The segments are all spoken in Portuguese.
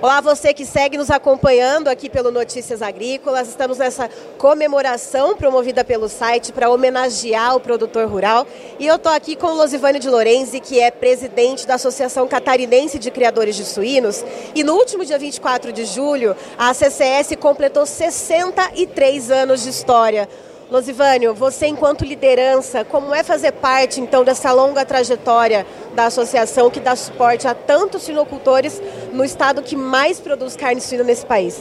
Olá, você que segue nos acompanhando aqui pelo Notícias Agrícolas. Estamos nessa comemoração promovida pelo site para homenagear o produtor rural. E eu estou aqui com o Losivânio de Lorenzi, que é presidente da Associação Catarinense de Criadores de Suínos. E no último dia 24 de julho, a CCS completou 63 anos de história. Losivânio, você enquanto liderança, como é fazer parte então dessa longa trajetória da associação que dá suporte a tantos sinocultores no estado que mais produz carne suína nesse país?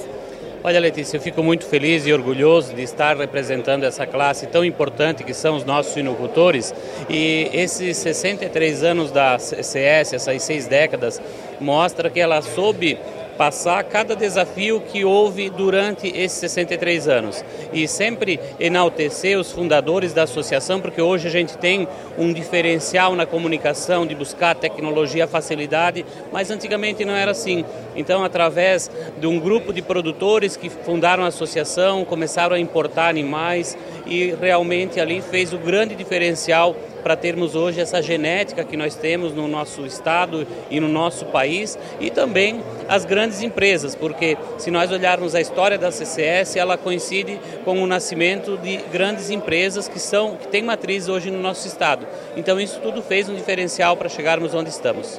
Olha, Letícia, eu fico muito feliz e orgulhoso de estar representando essa classe tão importante que são os nossos sinocultores. E esses 63 anos da CS, essas seis décadas, mostra que ela soube passar cada desafio que houve durante esses 63 anos e sempre enaltecer os fundadores da associação, porque hoje a gente tem um diferencial na comunicação de buscar tecnologia, facilidade, mas antigamente não era assim. Então, através de um grupo de produtores que fundaram a associação, começaram a importar animais e realmente ali fez o grande diferencial para termos hoje essa genética que nós temos no nosso estado e no nosso país e também as grandes empresas, porque se nós olharmos a história da CCS, ela coincide com o nascimento de grandes empresas que são que têm matriz hoje no nosso estado. Então isso tudo fez um diferencial para chegarmos onde estamos.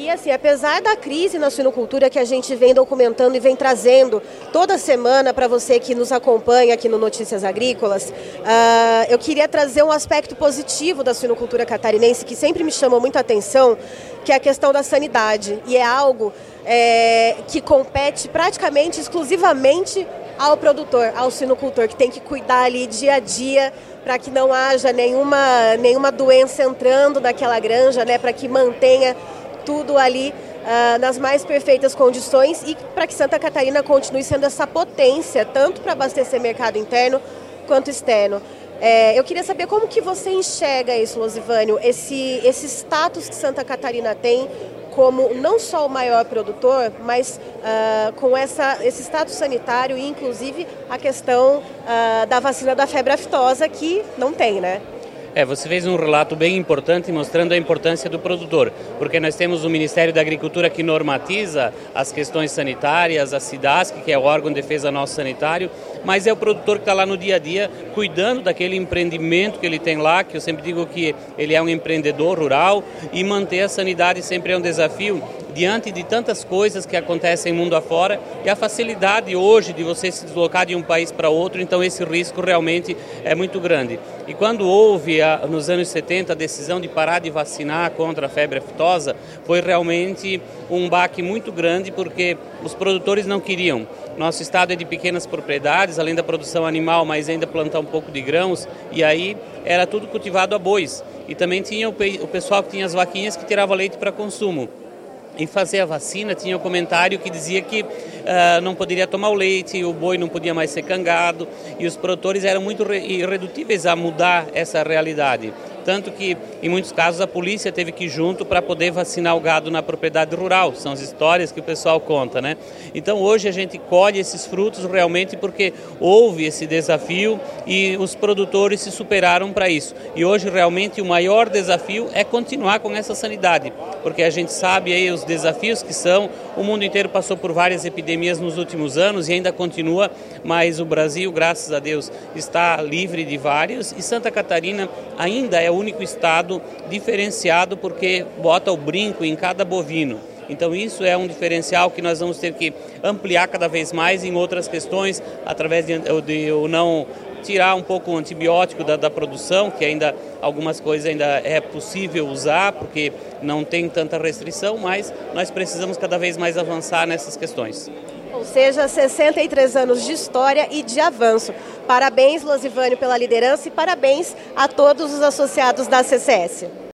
E assim, apesar da crise na suinocultura que a gente vem documentando e vem trazendo toda semana para você que nos acompanha aqui no Notícias Agrícolas, uh, eu queria trazer um aspecto positivo da suinocultura catarinense que sempre me chamou muita atenção, que é a questão da sanidade. E é algo é, que compete praticamente exclusivamente ao produtor, ao sinocultor, que tem que cuidar ali dia a dia para que não haja nenhuma, nenhuma doença entrando naquela granja, né, para que mantenha tudo ali uh, nas mais perfeitas condições e para que Santa Catarina continue sendo essa potência, tanto para abastecer mercado interno quanto externo. É, eu queria saber como que você enxerga isso, Losivânio, esse, esse status que Santa Catarina tem como não só o maior produtor, mas uh, com essa, esse status sanitário e inclusive a questão uh, da vacina da febre aftosa que não tem, né? É, você fez um relato bem importante mostrando a importância do produtor, porque nós temos o Ministério da Agricultura que normatiza as questões sanitárias, a SIDASC, que é o órgão de defesa nosso sanitário, mas é o produtor que está lá no dia a dia cuidando daquele empreendimento que ele tem lá, que eu sempre digo que ele é um empreendedor rural e manter a sanidade sempre é um desafio diante de tantas coisas que acontecem mundo afora e a facilidade hoje de você se deslocar de um país para outro, então esse risco realmente é muito grande. E quando houve, a, nos anos 70, a decisão de parar de vacinar contra a febre aftosa, foi realmente um baque muito grande porque os produtores não queriam. Nosso estado é de pequenas propriedades, além da produção animal, mas ainda plantar um pouco de grãos, e aí era tudo cultivado a bois. E também tinha o, o pessoal que tinha as vaquinhas que tirava leite para consumo em fazer a vacina, tinha um comentário que dizia que uh, não poderia tomar o leite, o boi não podia mais ser cangado, e os produtores eram muito irredutíveis a mudar essa realidade tanto que em muitos casos a polícia teve que ir junto para poder vacinar o gado na propriedade rural. São as histórias que o pessoal conta, né? Então hoje a gente colhe esses frutos realmente porque houve esse desafio e os produtores se superaram para isso. E hoje realmente o maior desafio é continuar com essa sanidade, porque a gente sabe aí os desafios que são. O mundo inteiro passou por várias epidemias nos últimos anos e ainda continua, mas o Brasil, graças a Deus, está livre de vários e Santa Catarina ainda é o único estado diferenciado porque bota o brinco em cada bovino. Então isso é um diferencial que nós vamos ter que ampliar cada vez mais em outras questões, através de, de não tirar um pouco o antibiótico da, da, produção, que ainda algumas coisas ainda é possível usar, porque não tem tanta restrição, mas nós precisamos cada vez mais avançar nessas questões. Ou seja, 63 anos de história e de avanço. Parabéns, Losivânio, pela liderança e parabéns a todos os associados da CCS.